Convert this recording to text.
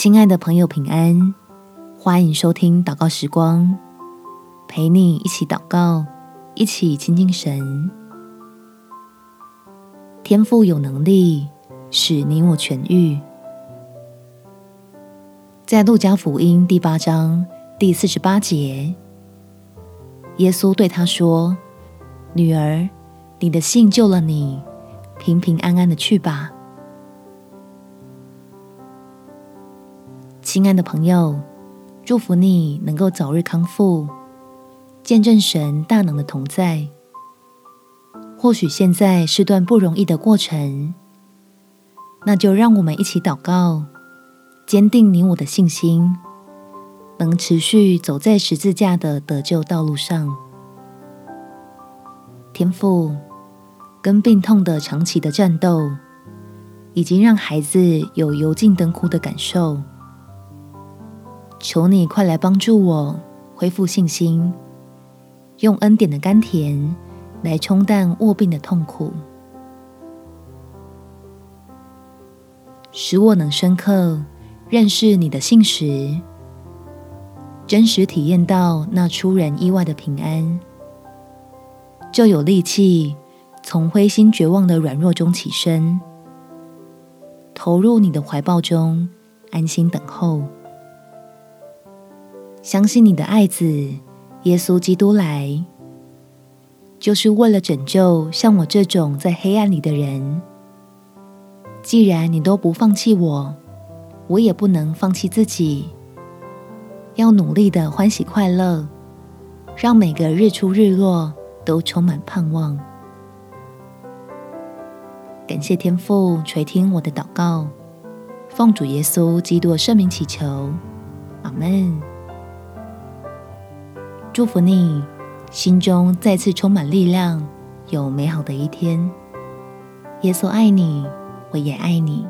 亲爱的朋友，平安！欢迎收听祷告时光，陪你一起祷告，一起亲近神。天父有能力使你我痊愈。在路加福音第八章第四十八节，耶稣对他说：“女儿，你的信救了你，平平安安的去吧。”亲爱的朋友，祝福你能够早日康复，见证神大能的同在。或许现在是段不容易的过程，那就让我们一起祷告，坚定你我的信心，能持续走在十字架的得救道路上。天父，跟病痛的长期的战斗，已经让孩子有油尽灯枯的感受。求你快来帮助我恢复信心，用恩典的甘甜来冲淡卧病的痛苦，使我能深刻认识你的信实，真实体验到那出人意外的平安，就有力气从灰心绝望的软弱中起身，投入你的怀抱中，安心等候。相信你的爱子耶稣基督来，就是为了拯救像我这种在黑暗里的人。既然你都不放弃我，我也不能放弃自己，要努力的欢喜快乐，让每个日出日落都充满盼望。感谢天父垂听我的祷告，奉主耶稣基督的圣名祈求，阿门。祝福你，心中再次充满力量，有美好的一天。耶稣爱你，我也爱你。